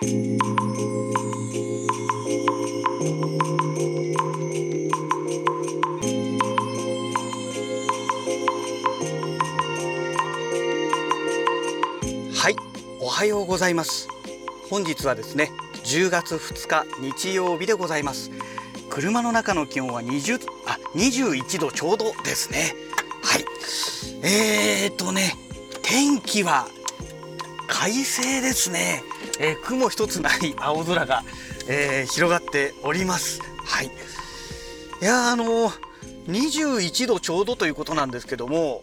はいおはようございます。本日はですね10月2日日曜日でございます。車の中の気温は20あ21度ちょうどですね。はい。えーとね天気は快晴ですね、えー雲一つない青空が、えー広がっておりますはいいやあのー21度ちょうどということなんですけども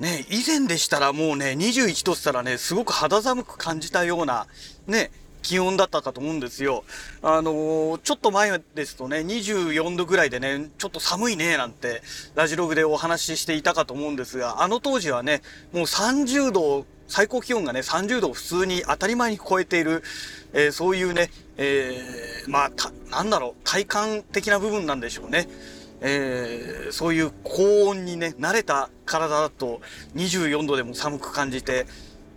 ね、以前でしたらもうね、21度ってったらね、すごく肌寒く感じたような、ね、気温だったかと思うんですよ。あのーちょっと前ですとね、24度ぐらいでね、ちょっと寒いね、なんて、ラジログでお話ししていたかと思うんですが、あの当時はね、もう30度、最高気温がね、30度を普通に当たり前に超えている、えーそういうね、えーまあ、た、なんだろう、体感的な部分なんでしょうね。えーそういう高温にね、慣れた体だと24度でも寒く感じて、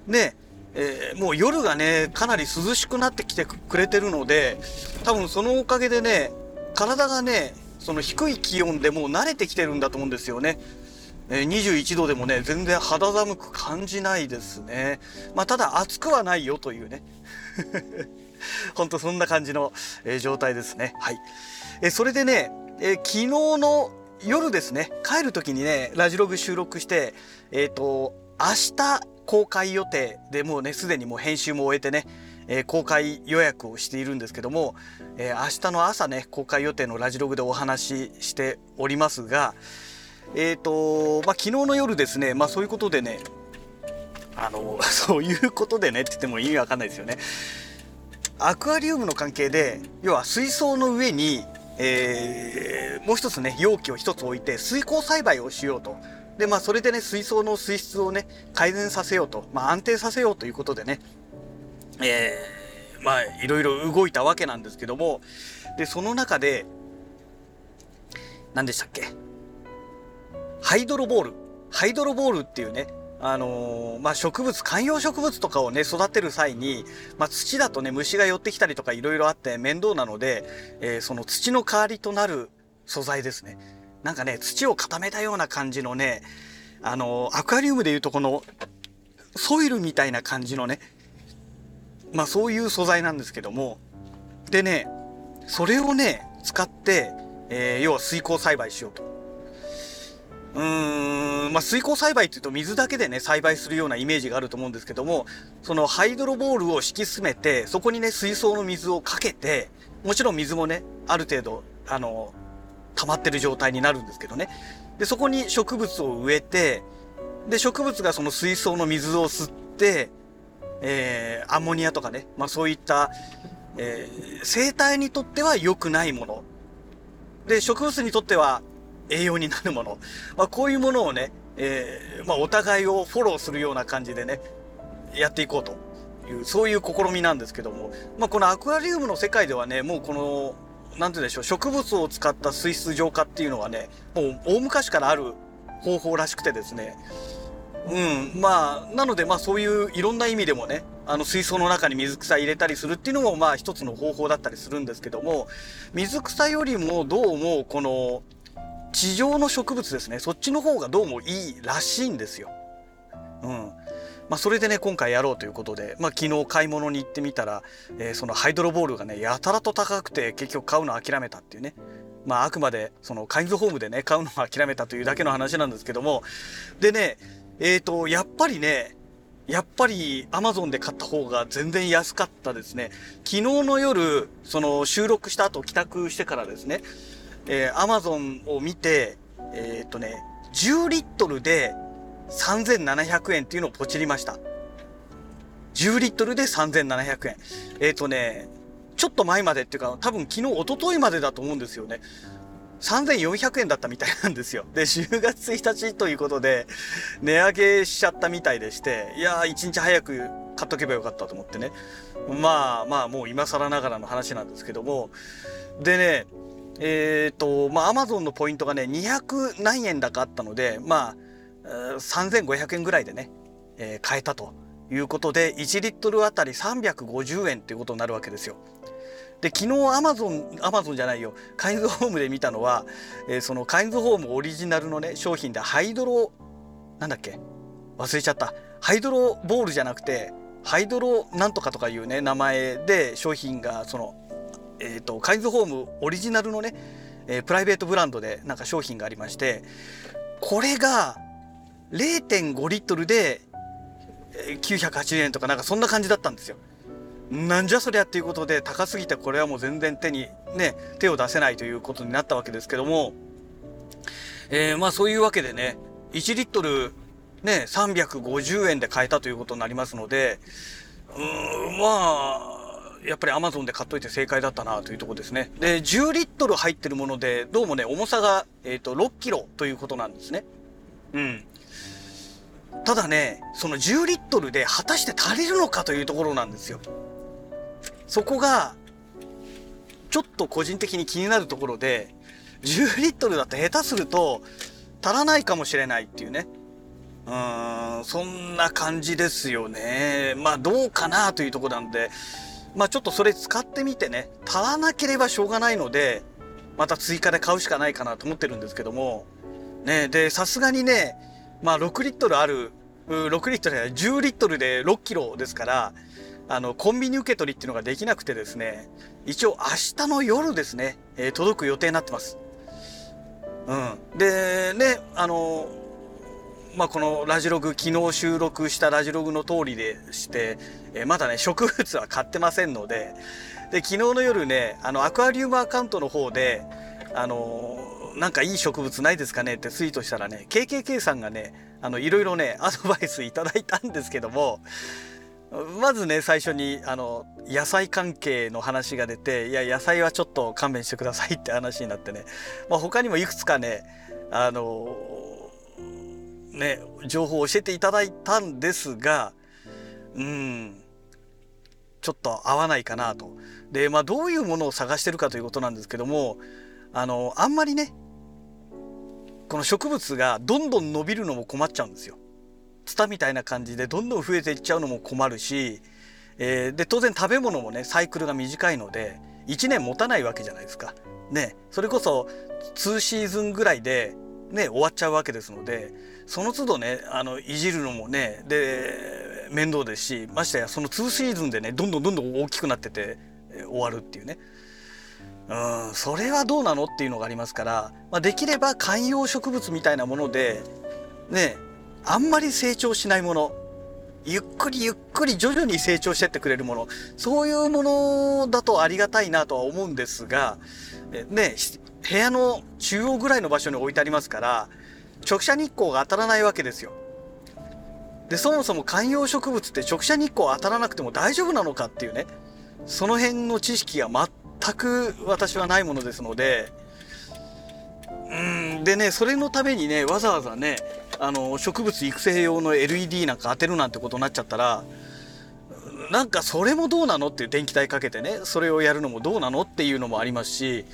ね、えーもう夜がね、かなり涼しくなってきてくれてるので、多分そのおかげでね、体がね、その低い気温でもう慣れてきてるんだと思うんですよね。え21度でもね、全然肌寒く感じないですね。まあ、ただ暑くはないよというね。ほんとそんな感じの、え状態ですね。はい。えそれでね、えー昨日の夜ですね、帰る時にね、ラジログ収録して、えっ、と、明日公開予定でもうね、すでにもう編集も終えてね、えー公開予約をしているんですけども、えー明日の朝ね、公開予定のラジログでお話ししておりますが、えっ、と、まあ、昨日の夜ですね、まあ、そういうことでね、あの、そういうことでねって言っても意味わかんないですよね。アクアリウムの関係で要は水槽の上に、えーもう一つね容器を一つ置いて水耕栽培をしようと。でまあそれでね水槽の水質をね改善させようと、まあ、安定させようということでねえーまあいろいろ動いたわけなんですけども。でその中で何でしたっけ？ハイドロボールハイドロボールっていうねあのーまあ、植物、観葉植物とかをね、育てる際に、まあ、土だとね、虫が寄ってきたりとかいろいろあって面倒なので、えーその土の代わりとなる素材ですね。なんかね、土を固めたような感じのね、あのーアクアリウムでいうとこの、ソイルみたいな感じのね、まあそういう素材なんですけども、でね、それをね、使って、え要は水耕栽培しようと。うーん、まあ、水耕栽培っていうと水だけでね、栽培するようなイメージがあると思うんですけども、そのハイドロボールを敷き詰めて、そこにね、水槽の水をかけて、もちろん水もね、ある程度、あの、溜まってる状態になるんですけどね。で、そこに植物を植えて、で、植物がその水槽の水を吸って、えーアンモニアとかね、まあそういった、えー生態にとっては良くないもの。で、植物にとっては栄養になるもの。まあ、こういうものをね、えーまあ、お互いをフォローするような感じでね、やっていこうという、そういう試みなんですけども、まあ、このアクアリウムの世界ではね、もうこの、なんて言うんでしょう、植物を使った水質浄化っていうのはね、もう大昔からある方法らしくてですね、うん、まあ、なので、まあそういういろんな意味でもね、あの水槽の中に水草入れたりするっていうのもまあ一つの方法だったりするんですけども、水草よりもどうもこの地上の植物ですね、そっちの方がどうもいいらしいんですよ。うん。まあそれでね、今回やろうということで、まあ昨日買い物に行ってみたら、えーそのハイドロボールがね、やたらと高くて結局買うの諦めたっていうね。まああくまでそのカインズホームでね、買うのを諦めたというだけの話なんですけども、でね、えっ、と、やっぱりね、やっぱり Amazon で買った方が全然安かったですね。昨日の夜、その収録した後帰宅してからですね、えー、Amazon を見て、えっ、とね、10リットルで3700円っていうのをポチりました。10リットルで3700円。えっ、とね、ちょっと前までっていうか、多分昨日、一昨日までだと思うんですよね。3400円だったみたいなんですよ。で、10月1日ということで、値上げしちゃったみたいでして、いやー、1日早く買っとけばよかったと思ってね。まあまあ、もう今更ながらの話なんですけども。でね、えっ、と、まあ、アマゾンのポイントがね、200何円だかあったので、まあ、3500円ぐらいでね、えー買えたということで1リットルあたり350円っていうことになるわけですよ。で昨日アマゾンアマゾンじゃないよ。カインズホームで見たのは、えー、そのカインズホームオリジナルのね商品でハイドロなんだっけ？忘れちゃった。ハイドロボールじゃなくてハイドロなんとかとかいうね名前で商品がそのえっ、ー、とカイズホームオリジナルのね、えー、プライベートブランドでなんか商品がありましてこれが0.5リットルで980円とかなんかそんな感じだったんですよ。なんじゃそりゃっていうことで高すぎてこれはもう全然手にね手を出せないということになったわけですけども、えー、まあそういうわけでね1リットルね350円で買えたということになりますのでうーんまあやっぱりアマゾンで買っといて正解だったなというとこですね。で、10リットル入ってるもので、どうもね、重さが、えっ、と、6キロということなんですね。うん。ただね、その10リットルで果たして足りるのかというところなんですよ。そこが、ちょっと個人的に気になるところで、10リットルだと下手すると足らないかもしれないっていうね。うーん、そんな感じですよね。まあどうかなというとこなんで、まあちょっとそれ使ってみてね、足らなければしょうがないので、また追加で買うしかないかなと思ってるんですけども、ね、で、さすがにね、まあ6リットルある、6リットルじゃない、10リットルで6キロですから、あの、コンビニ受け取りっていうのができなくてですね、一応明日の夜ですね、えー、届く予定になってます。うん。で、ね、あの、まあ、このラジログ、昨日収録したラジログの通りでして、えー、まだね、植物は買ってませんので、で、昨日の夜ね、あの、アクアリウムアカウントの方で、あのなんかいい植物ないですかねってツイートしたらね、KKK さんがね、あの、いろいろね、アドバイスいただいたんですけども、まずね最初にあの野菜関係の話が出ていや野菜はちょっと勘弁してくださいって話になってね、まあ、他にもいくつかねあのね情報を教えていただいたんですがうんちょっと合わないかなと。でまあどういうものを探してるかということなんですけどもあのあんまりねこの植物がどんどん伸びるのも困っちゃうんですよ。ツタみたいな感じでどんどん増えていっちゃうのも困るし、えー、で当然食べ物もねサイクルが短いので1年持たないわけじゃないですか。ねそれこそ2シーズンぐらいでね終わっちゃうわけですのでその都度ねあのいじるのもねで面倒ですしましてやその2シーズンでねどんどんどんどん大きくなってて、終わるっていうね。うんそれはどうなのっていうのがありますから、まあ、できれば観葉植物みたいなものでねあんまり成長しないものゆっくりゆっくり徐々に成長してってくれるものそういうものだとありがたいなとは思うんですがね部屋の中央ぐらいの場所に置いてありますから直射日光が当たらないわけですよ。でそもそも観葉植物って直射日光当たらなくても大丈夫なのかっていうねその辺の知識が全く私はないものですのでうんでねそれのためにねわざわざねあの植物育成用の LED なんか当てるなんてことになっちゃったらなんかそれもどうなのっていう電気代かけてねそれをやるのもどうなのっていうのもありますし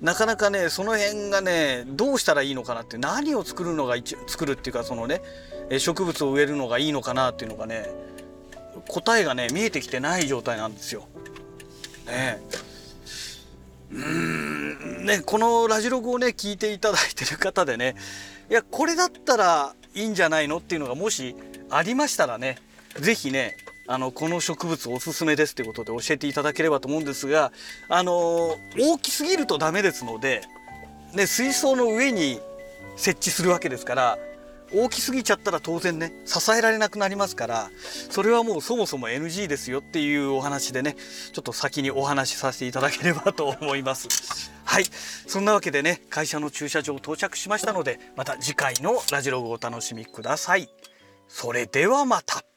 なかなかねその辺がねどうしたらいいのかなって何を作るのが作るっていうかそのね植物を植えるのがいいのかなっていうのがね答えがね見えてきてない状態なんですよ。ねうんねこのラジログをね聞いていただいてる方でねいやこれだったらいいんじゃないのっていうのがもしありましたらね是非ねあのこの植物おすすめですってことで教えていただければと思うんですがあの大きすぎるとダメですので、ね、水槽の上に設置するわけですから大きすぎちゃったら当然ね支えられなくなりますからそれはもうそもそも NG ですよっていうお話でねちょっと先にお話しさせていただければと思います。はい。そんなわけでね会社の駐車場到着しましたのでまた次回のラジログをお楽しみください。それではまた。